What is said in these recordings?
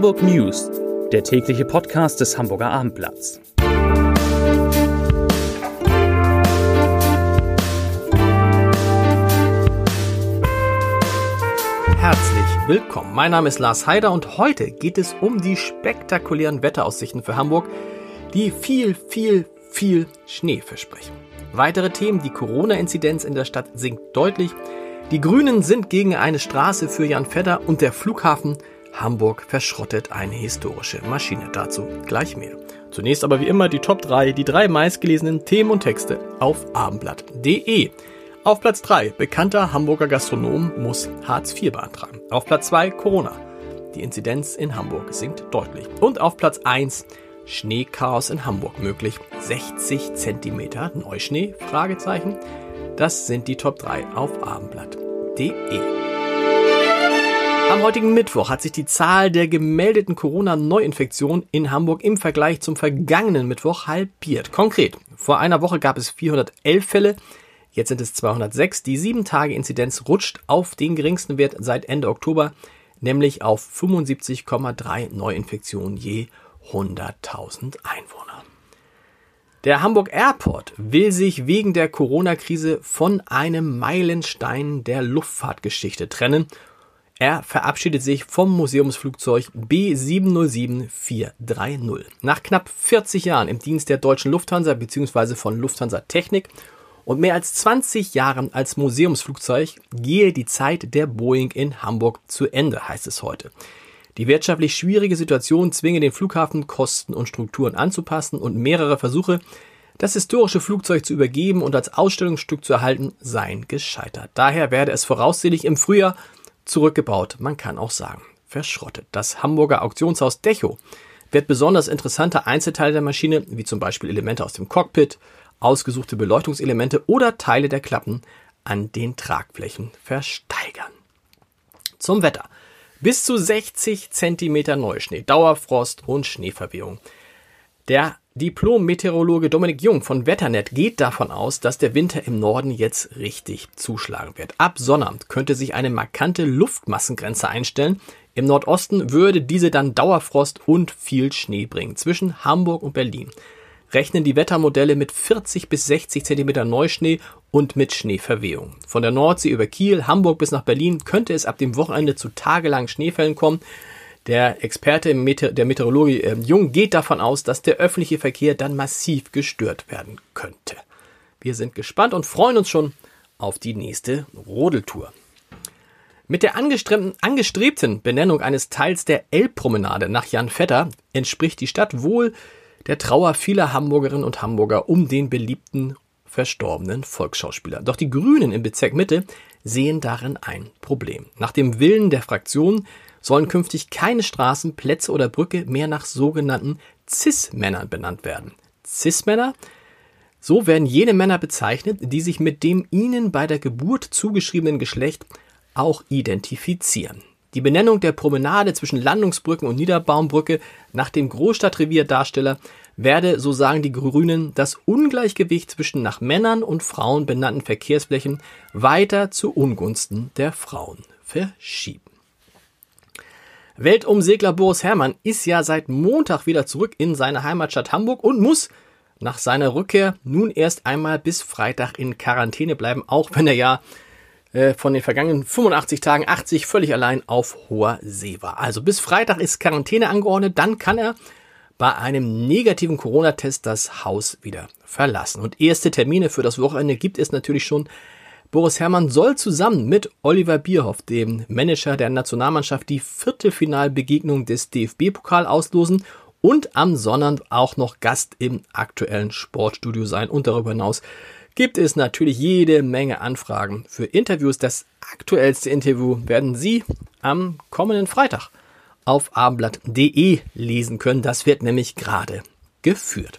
Hamburg News, der tägliche Podcast des Hamburger Abendblatts. Herzlich willkommen. Mein Name ist Lars Heider und heute geht es um die spektakulären Wetteraussichten für Hamburg, die viel, viel, viel Schnee versprechen. Weitere Themen, die Corona-Inzidenz in der Stadt sinkt deutlich, die Grünen sind gegen eine Straße für Jan Fedder und der Flughafen Hamburg verschrottet eine historische Maschine. Dazu gleich mehr. Zunächst aber wie immer die Top 3, die drei meistgelesenen Themen und Texte auf abendblatt.de. Auf Platz 3, bekannter Hamburger Gastronom muss Hartz IV beantragen. Auf Platz 2, Corona. Die Inzidenz in Hamburg sinkt deutlich. Und auf Platz 1, Schneechaos in Hamburg möglich. 60 Zentimeter Neuschnee? Fragezeichen. Das sind die Top 3 auf abendblatt.de. Am heutigen Mittwoch hat sich die Zahl der gemeldeten Corona-Neuinfektionen in Hamburg im Vergleich zum vergangenen Mittwoch halbiert. Konkret, vor einer Woche gab es 411 Fälle, jetzt sind es 206. Die 7-Tage-Inzidenz rutscht auf den geringsten Wert seit Ende Oktober, nämlich auf 75,3 Neuinfektionen je 100.000 Einwohner. Der Hamburg Airport will sich wegen der Corona-Krise von einem Meilenstein der Luftfahrtgeschichte trennen er verabschiedet sich vom Museumsflugzeug B707430. Nach knapp 40 Jahren im Dienst der deutschen Lufthansa bzw. von Lufthansa Technik und mehr als 20 Jahren als Museumsflugzeug gehe die Zeit der Boeing in Hamburg zu Ende, heißt es heute. Die wirtschaftlich schwierige Situation zwinge den Flughafen Kosten und Strukturen anzupassen und mehrere Versuche, das historische Flugzeug zu übergeben und als Ausstellungsstück zu erhalten, seien gescheitert. Daher werde es voraussichtlich im Frühjahr zurückgebaut, man kann auch sagen, verschrottet. Das Hamburger Auktionshaus Decho wird besonders interessante Einzelteile der Maschine, wie zum Beispiel Elemente aus dem Cockpit, ausgesuchte Beleuchtungselemente oder Teile der Klappen an den Tragflächen versteigern. Zum Wetter. Bis zu 60 Zentimeter Neuschnee, Dauerfrost und Schneeverwehung. Der Diplom-Meteorologe Dominik Jung von Wetternet geht davon aus, dass der Winter im Norden jetzt richtig zuschlagen wird. Ab Sonnabend könnte sich eine markante Luftmassengrenze einstellen. Im Nordosten würde diese dann Dauerfrost und viel Schnee bringen. Zwischen Hamburg und Berlin rechnen die Wettermodelle mit 40 bis 60 Zentimeter Neuschnee und mit Schneeverwehung. Von der Nordsee über Kiel, Hamburg bis nach Berlin könnte es ab dem Wochenende zu tagelangen Schneefällen kommen. Der Experte der Meteorologie äh, Jung geht davon aus, dass der öffentliche Verkehr dann massiv gestört werden könnte. Wir sind gespannt und freuen uns schon auf die nächste Rodeltour. Mit der angestrebten Benennung eines Teils der Elbpromenade nach Jan Vetter entspricht die Stadt wohl der Trauer vieler Hamburgerinnen und Hamburger um den beliebten verstorbenen Volksschauspieler. Doch die Grünen im Bezirk Mitte sehen darin ein Problem. Nach dem Willen der Fraktion sollen künftig keine Straßen, Plätze oder Brücke mehr nach sogenannten Cis-Männern benannt werden. Cis-Männer? So werden jene Männer bezeichnet, die sich mit dem ihnen bei der Geburt zugeschriebenen Geschlecht auch identifizieren. Die Benennung der Promenade zwischen Landungsbrücken und Niederbaumbrücke nach dem Großstadtrevier-Darsteller werde, so sagen die Grünen, das Ungleichgewicht zwischen nach Männern und Frauen benannten Verkehrsflächen weiter zu Ungunsten der Frauen verschieben. Weltumsegler Boris Herrmann ist ja seit Montag wieder zurück in seine Heimatstadt Hamburg und muss nach seiner Rückkehr nun erst einmal bis Freitag in Quarantäne bleiben, auch wenn er ja äh, von den vergangenen 85 Tagen 80 völlig allein auf hoher See war. Also bis Freitag ist Quarantäne angeordnet, dann kann er bei einem negativen Corona-Test das Haus wieder verlassen. Und erste Termine für das Wochenende gibt es natürlich schon Boris Herrmann soll zusammen mit Oliver Bierhoff, dem Manager der Nationalmannschaft, die Viertelfinalbegegnung des DFB-Pokal auslosen und am Sonnabend auch noch Gast im aktuellen Sportstudio sein. Und darüber hinaus gibt es natürlich jede Menge Anfragen für Interviews. Das aktuellste Interview werden Sie am kommenden Freitag auf abendblatt.de lesen können. Das wird nämlich gerade geführt.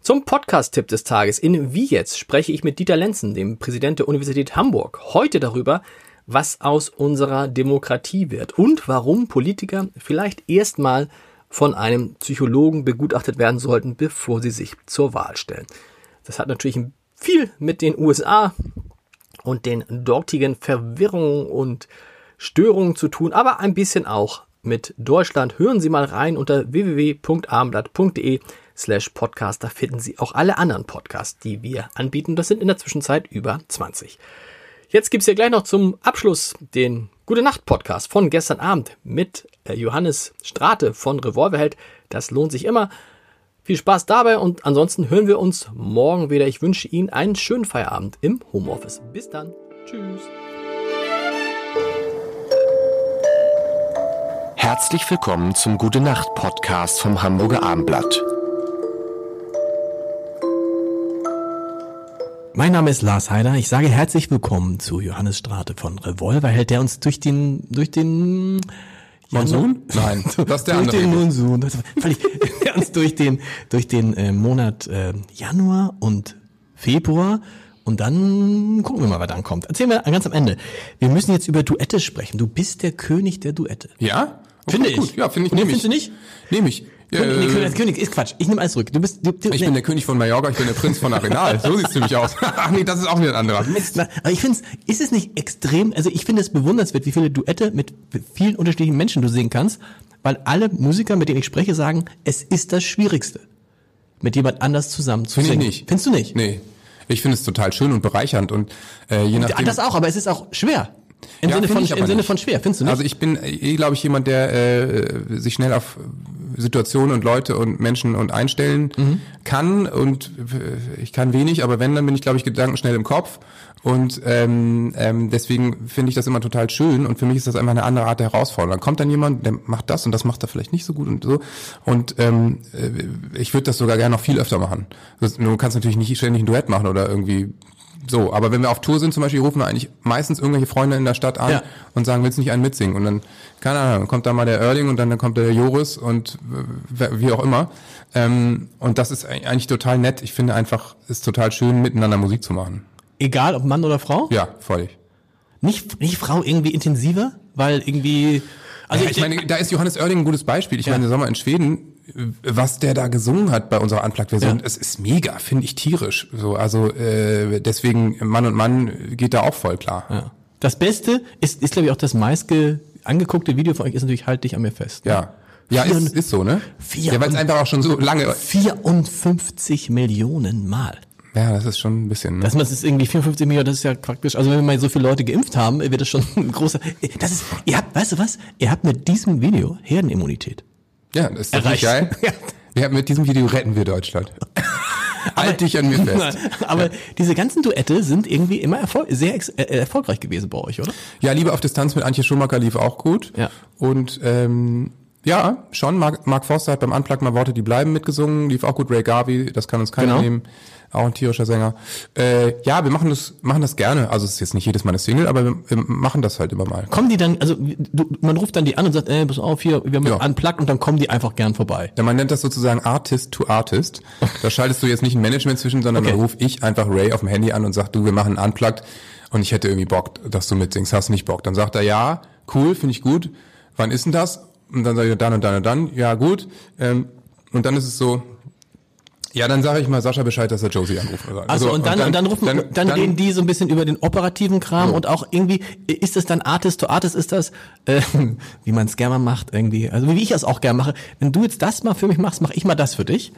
Zum Podcast-Tipp des Tages. In Wie jetzt spreche ich mit Dieter Lenzen, dem Präsident der Universität Hamburg, heute darüber, was aus unserer Demokratie wird und warum Politiker vielleicht erstmal von einem Psychologen begutachtet werden sollten, bevor sie sich zur Wahl stellen. Das hat natürlich viel mit den USA und den dortigen Verwirrungen und Störungen zu tun, aber ein bisschen auch mit Deutschland. Hören Sie mal rein unter www.abendblatt.de slash podcast. Da finden Sie auch alle anderen Podcasts, die wir anbieten. Das sind in der Zwischenzeit über 20. Jetzt gibt's hier gleich noch zum Abschluss den Gute Nacht Podcast von gestern Abend mit äh, Johannes Strate von Revolverheld. Das lohnt sich immer. Viel Spaß dabei und ansonsten hören wir uns morgen wieder. Ich wünsche Ihnen einen schönen Feierabend im Homeoffice. Bis dann. Tschüss. Herzlich willkommen zum Gute Nacht Podcast vom Hamburger Armblatt. Mein Name ist Lars Heider. Ich sage herzlich willkommen zu Johannes Strate von Revolverheld, der uns durch den, durch den Monsun? Nein, das ist der durch andere. den Monsun, das völlig, der uns durch den, durch den äh, Monat äh, Januar und Februar und dann gucken wir mal, was dann kommt. Erzählen wir ganz am Ende. Wir müssen jetzt über Duette sprechen. Du bist der König der Duette. Ja? Finde ich. Gut. Ja, finde ich. Nee, Nehm ich. findest du nicht? Nehme ich. Ja, König, nee, König, König ist Quatsch. Ich nehme alles zurück. Du bist, du, du, ich nee. bin der König von Mallorca, ich bin der Prinz von Arenal. So sieht's nämlich aus. Ach nee, das ist auch wieder ein anderer. Mist. Na, aber ich finde es, ist es nicht extrem, also ich finde es bewundernswert, wie viele Duette mit vielen unterschiedlichen Menschen du singen kannst, weil alle Musiker, mit denen ich spreche, sagen, es ist das Schwierigste, mit jemand anders zusammen zu Finde ich singen. nicht. Findest du nicht? Nee. Ich finde es total schön und bereichernd und äh, je nachdem. Das auch, aber es ist auch schwer. Im Ja, Sinne von, ich im Sinne nicht. von schwer, findest du nicht? Also ich bin, eh, glaube ich, jemand, der äh, sich schnell auf Situationen und Leute und Menschen und einstellen Mhm. kann und äh, ich kann wenig, aber wenn, dann bin ich, glaube ich, gedankenschnell im Kopf und ähm, ähm, deswegen finde ich das immer total schön und für mich ist das einfach eine andere Art der Herausforderung. Dann kommt dann jemand, der macht das und das macht er vielleicht nicht so gut und so und ähm, äh, ich würde das sogar gerne noch viel öfter machen. Du kannst natürlich nicht ständig ein Duett machen oder irgendwie so, aber wenn wir auf Tour sind zum Beispiel, rufen wir eigentlich meistens irgendwelche Freunde in der Stadt an Ja. und sagen, willst du nicht einen mitsingen? Und dann, keine Ahnung, kommt da mal der Erling und dann, dann kommt der Joris und wie auch immer. Ähm, und das ist eig- eigentlich total nett. Ich finde einfach, es ist total schön, miteinander Musik zu machen. Egal, ob Mann oder Frau? Ja, völlig. Nicht, nicht Frau irgendwie intensiver? Weil irgendwie, also ja, ich meine, da ist Johannes Oerding ein gutes Beispiel. Ich Ja. meine, der Sommer in Schweden, was der da gesungen hat bei unserer Unplugged-Version, Ja. es ist mega, finde ich tierisch. So, also äh, deswegen Mann und Mann geht da auch voll klar. ja. das Beste ist, ist glaube ich auch das meistge angeguckte Video von euch ist natürlich Halt dich an mir fest. Ja. Ja, Vier- ist, ist so, ne? vier- ja, weil es einfach auch schon so lange. 54 Millionen Mal. Ja, das ist schon ein bisschen. Ne? Das ist irgendwie 54 Millionen, das ist ja praktisch, also wenn wir mal so viele Leute geimpft haben, wird das schon ein großer, das ist, ihr habt, weißt du was? Ihr habt mit diesem Video Herdenimmunität. Ja, das ist nicht erreicht. geil. Ja. Ja, mit diesem Video retten wir Deutschland. halt dich an mir fest. Aber diese ganzen Duette sind irgendwie immer erfol sehr äh, erfolgreich gewesen bei euch, oder? Ja, Liebe auf Distanz mit Antje Schumacher lief auch gut. Ja. Und ähm, ja, schon. Mark, Mark Forster hat beim Unplug mal Worte, die bleiben mitgesungen, lief auch gut. Ray Garvey, das kann uns keiner Genau. nehmen. Auch ein tierischer Sänger. Äh, ja, wir machen das, machen das gerne. Also es ist jetzt nicht jedes Mal eine Single, aber wir, wir machen das halt immer mal. Kommen die dann, also du, man ruft dann die an und sagt, ey, pass auf, hier, wir haben Ja. unplugged und dann kommen die einfach gern vorbei. Ja, man nennt das sozusagen Artist to Artist. Da schaltest du jetzt nicht ein Management zwischen, sondern Okay. da ruf ich einfach Ray auf dem Handy an und sag, du, wir machen Unplugged und ich hätte irgendwie Bock, dass du mitsingst. Hast du nicht Bock? Dann sagt er, ja, cool, finde ich gut. Wann ist denn das? Und dann sage ich, dann und dann und dann. Ja, gut. Ähm, und dann ist es so, ja, dann sage ich mal Sascha Bescheid, dass er Josie anruft. Also So, und, dann, und dann rufen, dann, reden die so ein bisschen über den operativen Kram So. und auch irgendwie, ist das dann Artist to Artist, ist das, äh, wie man es gerne macht irgendwie, also wie ich es auch gerne mache. Wenn du jetzt das mal für mich machst, mache ich mal das für dich.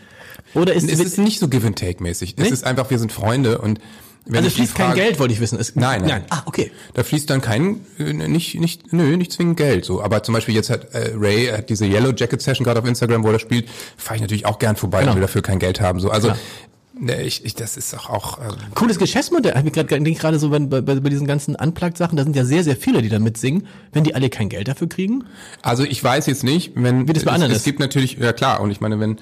Oder ist, Es ist nicht so Give and Take mäßig. Es ist einfach, wir sind Freunde und wenn also fließt kein frage- Geld, wollte ich wissen. Es, Nein, nein. Ah, okay. Da fließt dann kein, äh, nicht, nicht, nö, nicht zwingend Geld, so. Aber zum Beispiel jetzt hat äh, Ray hat diese Yellow Jacket Session gerade auf Instagram, wo er spielt, fahre ich natürlich auch gern vorbei Genau. und will dafür kein Geld haben, so. Also, ne, ich, ich, das ist auch, auch ähm, Cooles Geschäftsmodell. Ich gerade denke gerade so bei, bei, bei diesen ganzen Unplugged-Sachen, da sind ja sehr, sehr viele, die da mitsingen. Wenn die alle kein Geld dafür kriegen, also ich weiß jetzt nicht, wenn, Wie das bei anderen es, ist. es gibt natürlich, ja klar, und ich meine, wenn,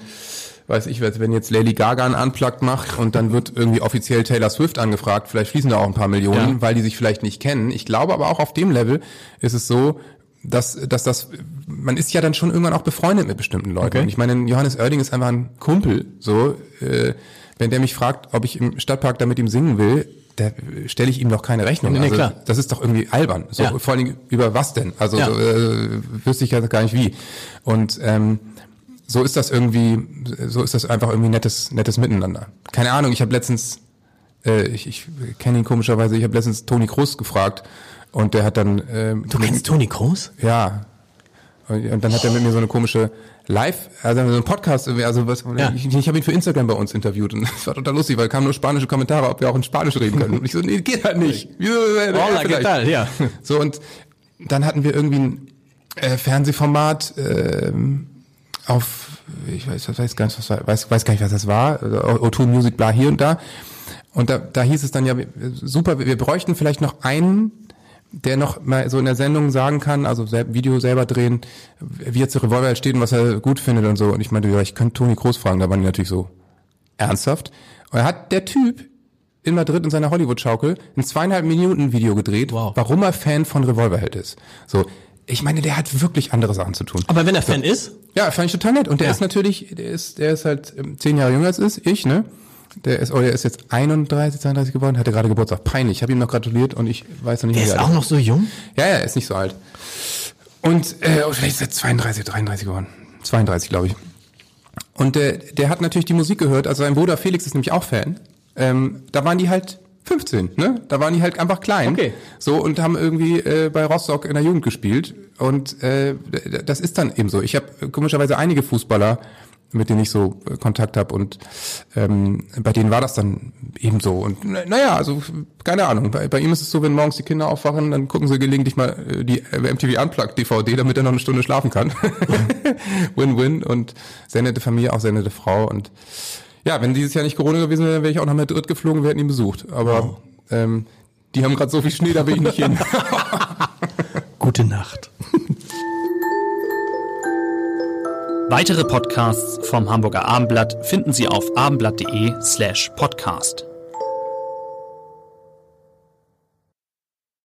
weiß ich, wenn jetzt Lady Gaga ein Unplugged macht und dann wird irgendwie offiziell Taylor Swift angefragt, vielleicht fließen da auch ein paar Millionen, Ja. weil die sich vielleicht nicht kennen. Ich glaube aber auch auf dem Level ist es so, dass, dass das, man ist ja dann schon irgendwann auch befreundet mit bestimmten Leuten. Okay. Und ich meine, Johannes Oerding ist einfach ein Kumpel, so, äh, wenn der mich fragt, ob ich im Stadtpark da mit ihm singen will, da stelle ich ihm doch keine Rechnung. Nee, nee, also, klar. Das ist doch irgendwie albern. So, Ja. Vor allen Dingen über was denn? Also Ja. so, äh, wüsste ich ja gar nicht wie. Und ähm, so ist das irgendwie, so ist das einfach irgendwie nettes, nettes Miteinander. Keine Ahnung, ich habe letztens, äh, ich, ich kenne ihn komischerweise, ich habe letztens Toni Kroos gefragt und der hat dann, ähm, du kennst Toni Kroos? ja, Und dann hat er mit mir so eine komische Live, also so einen Podcast, also was, Ja. ich, ich habe ihn für Instagram bei uns interviewt und das war total lustig, weil kamen nur spanische Kommentare, ob wir auch in Spanisch reden können. Und ich so, nee, geht halt nicht. Äh, Hola, ¿qué vielleicht. tal? Ja. So und dann hatten wir irgendwie ein äh, Fernsehformat ähm, auf, ich weiß, weiß gar nicht, was weiß, weiß gar nicht, was das war, also O2 Music, bla hier und da. Und da, da hieß es dann ja, super, wir bräuchten vielleicht noch einen, der noch mal so in der Sendung sagen kann, also Video selber drehen, wie jetzt der Revolver steht und was er gut findet und so. Und ich meinte, ja, ich könnte Toni Kroos fragen, da waren die natürlich so ernsthaft. Und er hat der Typ in Madrid in seiner Hollywood-Schaukel ein zweieinhalb Minuten Video gedreht, Wow. warum er Fan von Revolverheld ist. So, ich meine, der hat wirklich andere Sachen zu tun. Aber wenn er Fan ist, Ja, fand ich total nett. Und der Ja. ist natürlich, der ist, der ist halt ähm, zehn Jahre jünger als ist, ich, ne? Der ist, oh, der ist jetzt 31, 32 geworden, hatte gerade Geburtstag. Peinlich. Ich habe ihm noch gratuliert und ich weiß noch nicht, der ist alt auch noch so jung. Ja, ja, ist nicht so alt. Und äh, oh, vielleicht ist er 32, 33 geworden. 32, glaube ich. Und äh, der hat natürlich die Musik gehört. Also sein Bruder Felix ist nämlich auch Fan. Ähm, da waren die halt 15, ne? Da waren die halt einfach klein. Okay. So und haben irgendwie äh, bei Rostock in der Jugend gespielt. Und äh, das ist dann eben so. Ich habe komischerweise einige Fußballer, mit denen ich so äh, Kontakt habe und ähm, bei denen war das dann eben so. Und na- naja, also keine Ahnung. Bei, bei ihm ist es so, wenn morgens die Kinder aufwachen, dann gucken sie gelegentlich mal äh, die äh, MTV Unplugged DVD, damit er noch eine Stunde schlafen kann. Win-win und sehr nette Familie, auch sehr nette Frau und ja, wenn dieses Jahr nicht Corona gewesen wäre, wäre ich auch nach Madrid geflogen, wir hätten ihn besucht. Aber ähm, die haben gerade so viel Schnee, da will ich nicht hin. Gute Nacht. Weitere Podcasts vom Hamburger Abendblatt finden Sie auf abendblatt.de slash podcast.